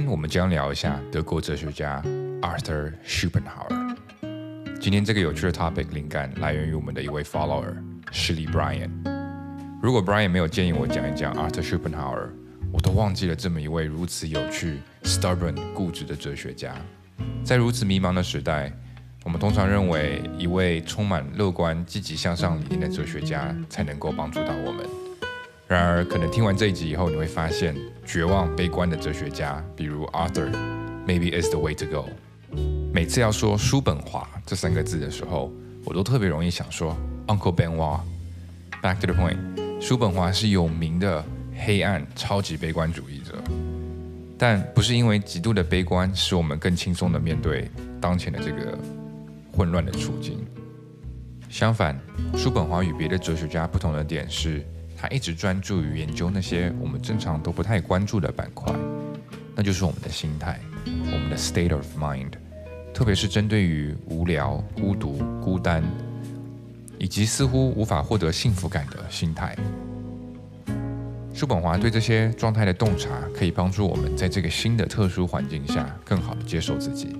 天我们将聊一下德国哲学家 Arthur Schopenhauer。今天这个有趣的 topic 灵感来源于我们的一位 follower 施利 Brian。如果 Brian 没有建议我讲一讲 Arthur Schopenhauer，我都忘记了这么一位如此有趣、stubborn 固执的哲学家。在如此迷茫的时代，我们通常认为一位充满乐观、积极向上理念的哲学家才能够帮助到我们。然而，可能听完这一集以后，你会发现，绝望、悲观的哲学家，比如 Arthur，maybe is the way to go。每次要说叔本华这三个字的时候，我都特别容易想说 Uncle Benoit。Back to the point，叔本华是有名的黑暗超级悲观主义者，但不是因为极度的悲观使我们更轻松的面对当前的这个混乱的处境。相反，叔本华与别的哲学家不同的点是。他一直专注于研究那些我们正常都不太关注的板块，那就是我们的心态，我们的 state of mind，特别是针对于无聊、孤独、孤单，以及似乎无法获得幸福感的心态。叔本华对这些状态的洞察，可以帮助我们在这个新的特殊环境下，更好的接受自己。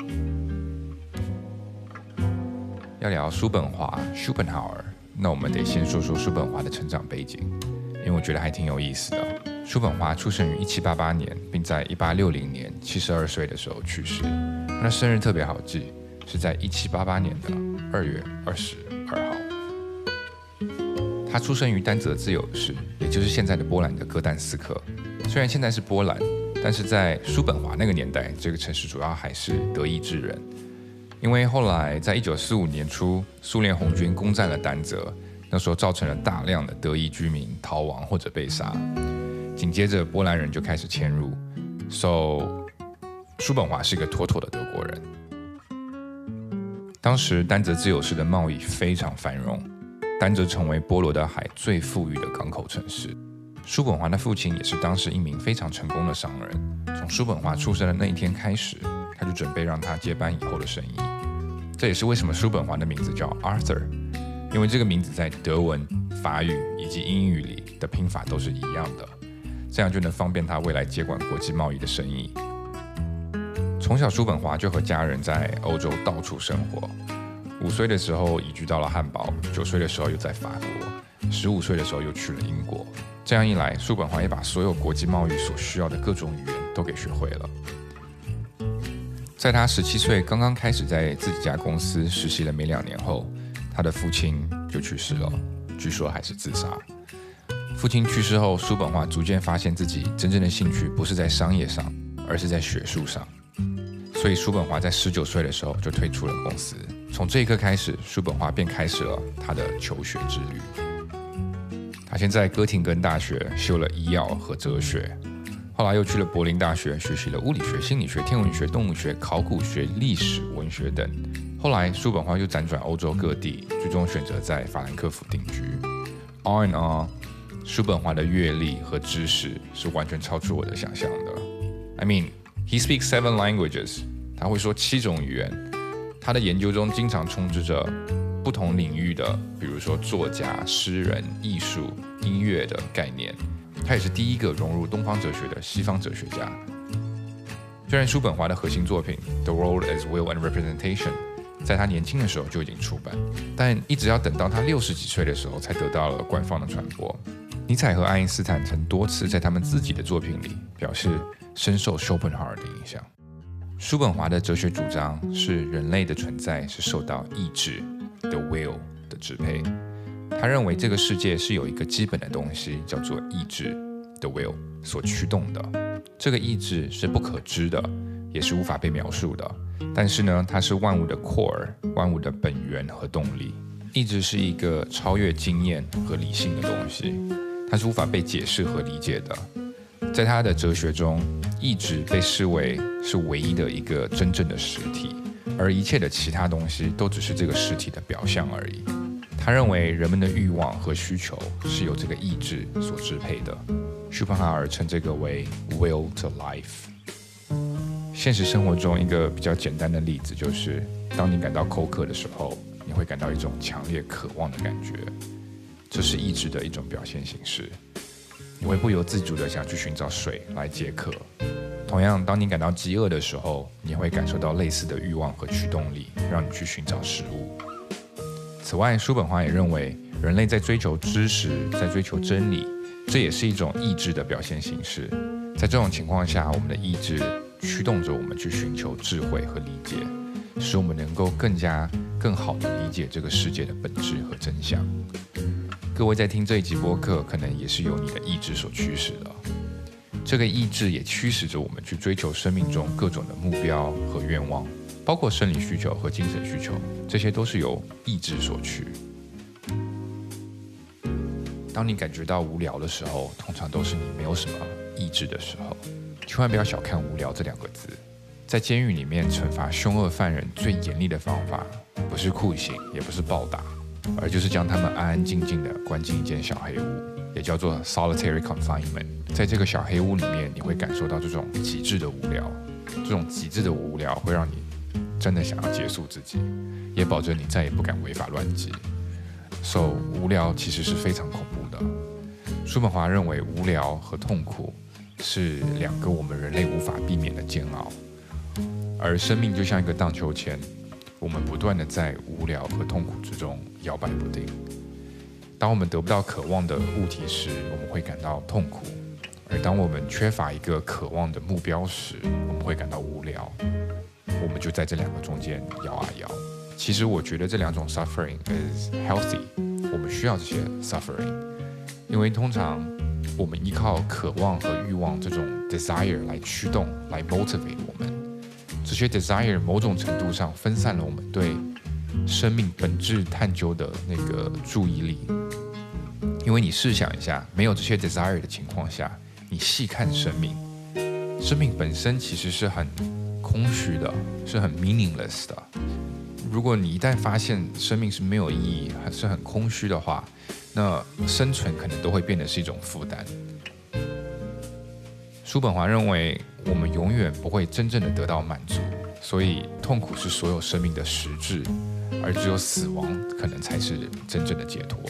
要聊叔本华 （Schopenhauer），那我们得先说说叔本华的成长背景。因为我觉得还挺有意思的。叔本华出生于一七八八年，并在一八六零年七十二岁的时候去世。他的生日特别好记，是在一七八八年的二月二十二号。他出生于丹泽自由市，也就是现在的波兰的哥丹斯克。虽然现在是波兰，但是在叔本华那个年代，这个城市主要还是德意志人。因为后来在一九四五年初，苏联红军攻占了丹泽。那时候造成了大量的德裔居民逃亡或者被杀，紧接着波兰人就开始迁入。So，叔本华是一个妥妥的德国人。当时丹泽自由市的贸易非常繁荣，丹泽成为波罗的海最富裕的港口城市。叔本华的父亲也是当时一名非常成功的商人。从叔本华出生的那一天开始，他就准备让他接班以后的生意。这也是为什么叔本华的名字叫 Arthur。因为这个名字在德文、法语以及英语里的拼法都是一样的，这样就能方便他未来接管国际贸易的生意。从小，叔本华就和家人在欧洲到处生活。五岁的时候移居到了汉堡，九岁的时候又在法国，十五岁的时候又去了英国。这样一来，叔本华也把所有国际贸易所需要的各种语言都给学会了。在他十七岁刚刚开始在自己家公司实习了没两年后。他的父亲就去世了，据说还是自杀。父亲去世后，叔本华逐渐发现自己真正的兴趣不是在商业上，而是在学术上。所以，叔本华在十九岁的时候就退出了公司。从这一刻开始，叔本华便开始了他的求学之旅。他先在哥廷根大学修了医药和哲学，后来又去了柏林大学学习了物理学、心理学、天文学、动物学、考古学、历史、文学等。后来，叔本华又辗转欧洲各地，最终选择在法兰克福定居。All in all，叔本华的阅历和知识是完全超出我的想象的。I mean, he speaks seven languages，他会说七种语言。他的研究中经常充斥着不同领域的，比如说作家、诗人、艺术、音乐的概念。他也是第一个融入东方哲学的西方哲学家。虽然叔本华的核心作品《The World as Will and Representation》在他年轻的时候就已经出版，但一直要等到他六十几岁的时候才得到了官方的传播。尼采和爱因斯坦曾多次在他们自己的作品里表示深受叔本华的影响。叔本华的哲学主张是人类的存在是受到意志 （the will） 的支配。他认为这个世界是有一个基本的东西叫做意志 （the will） 所驱动的，这个意志是不可知的。也是无法被描述的，但是呢，它是万物的 core，万物的本源和动力，意志是一个超越经验和理性的东西，它是无法被解释和理解的。在他的哲学中，意志被视为是唯一的一个真正的实体，而一切的其他东西都只是这个实体的表象而已。他认为人们的欲望和需求是由这个意志所支配的。舒本哈尔称这个为 will to life。现实生活中，一个比较简单的例子就是，当你感到口渴的时候，你会感到一种强烈渴望的感觉，这是意志的一种表现形式。你会不由自主的想去寻找水来解渴，同样，当你感到饥饿的时候，你会感受到类似的欲望和驱动力，让你去寻找食物。此外，叔本华也认为，人类在追求知识，在追求真理，这也是一种意志的表现形式。在这种情况下，我们的意志驱动着我们去寻求智慧和理解，使我们能够更加、更好地理解这个世界的本质和真相。各位在听这一集播客，可能也是由你的意志所驱使的。这个意志也驱使着我们去追求生命中各种的目标和愿望，包括生理需求和精神需求，这些都是由意志所驱。当你感觉到无聊的时候，通常都是你没有什么意志的时候。千万不要小看“无聊”这两个字。在监狱里面，惩罚凶恶犯人最严厉的方法，不是酷刑，也不是暴打，而就是将他们安安静静的关进一间小黑屋。也叫做 solitary confinement，在这个小黑屋里面，你会感受到这种极致的无聊，这种极致的无聊会让你真的想要结束自己，也保证你再也不敢违法乱纪。So，无聊其实是非常恐怖的。叔本华认为，无聊和痛苦是两个我们人类无法避免的煎熬，而生命就像一个荡秋千，我们不断的在无聊和痛苦之中摇摆不定。当我们得不到渴望的物体时，我们会感到痛苦；而当我们缺乏一个渴望的目标时，我们会感到无聊。我们就在这两个中间摇啊摇。其实我觉得这两种 suffering is healthy，我们需要这些 suffering，因为通常我们依靠渴望和欲望这种 desire 来驱动、来 motivate 我们。这些 desire 某种程度上分散了我们对生命本质探究的那个注意力。因为你试想一下，没有这些 desire 的情况下，你细看生命，生命本身其实是很空虚的，是很 meaningless 的。如果你一旦发现生命是没有意义，还是很空虚的话，那生存可能都会变得是一种负担。叔本华认为，我们永远不会真正的得到满足，所以痛苦是所有生命的实质，而只有死亡可能才是真正的解脱。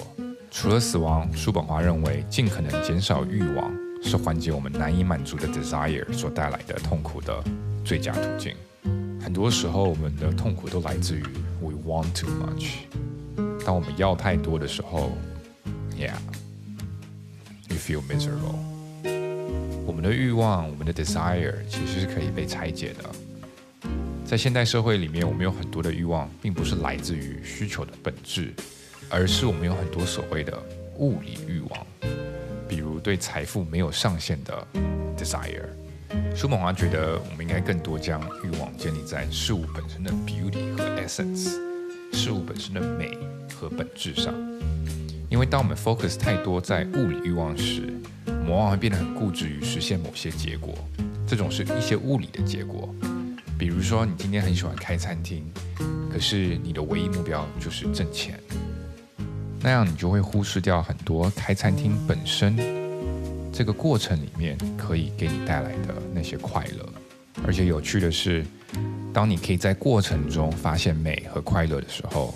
除了死亡，叔本华认为尽可能减少欲望是缓解我们难以满足的 desire 所带来的痛苦的最佳途径。很多时候，我们的痛苦都来自于 we want too much。当我们要太多的时候，yeah，you feel miserable。我们的欲望，我们的 desire 其实是可以被拆解的。在现代社会里面，我们有很多的欲望，并不是来自于需求的本质。而是我们有很多所谓的物理欲望，比如对财富没有上限的 desire。叔本华觉得，我们应该更多将欲望建立在事物本身的 beauty 和 essence，事物本身的美和本质上。因为当我们 focus 太多在物理欲望时，往往会变得很固执于实现某些结果。这种是一些物理的结果，比如说你今天很喜欢开餐厅，可是你的唯一目标就是挣钱。那样你就会忽视掉很多开餐厅本身这个过程里面可以给你带来的那些快乐。而且有趣的是，当你可以在过程中发现美和快乐的时候，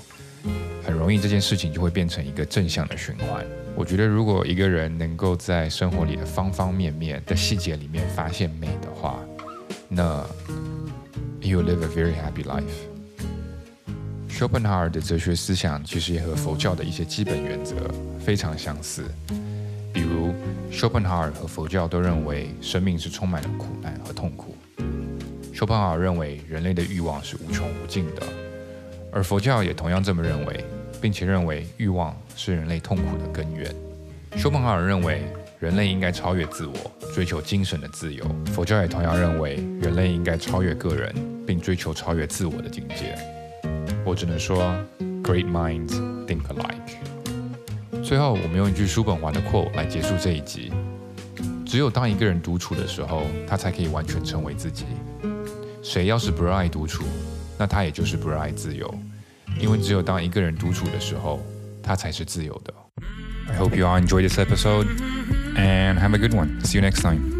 很容易这件事情就会变成一个正向的循环。我觉得如果一个人能够在生活里的方方面面的细节里面发现美的话，那 you live a very happy life。s 本 o 尔的哲学思想其实也和佛教的一些基本原则非常相似，如 s 本 o 尔和佛教都认为生命是充满了苦难和痛苦。s 本 o 尔认为人类的欲望是无穷无尽的，而佛教也同样这么认为，并且认为欲望是人类痛苦的根源。s 本 o 尔认为人类应该超越自我，追求精神的自由。佛教也同样认为人类应该超越个人，并追求超越自我的境界。我只能说，Great minds think alike。最后，我们用一句叔本华的 quote 来结束这一集：只有当一个人独处的时候，他才可以完全成为自己。谁要是不热爱独处，那他也就是不热爱自由。因为只有当一个人独处的时候，他才是自由的。I hope you all enjoy this episode and have a good one. See you next time.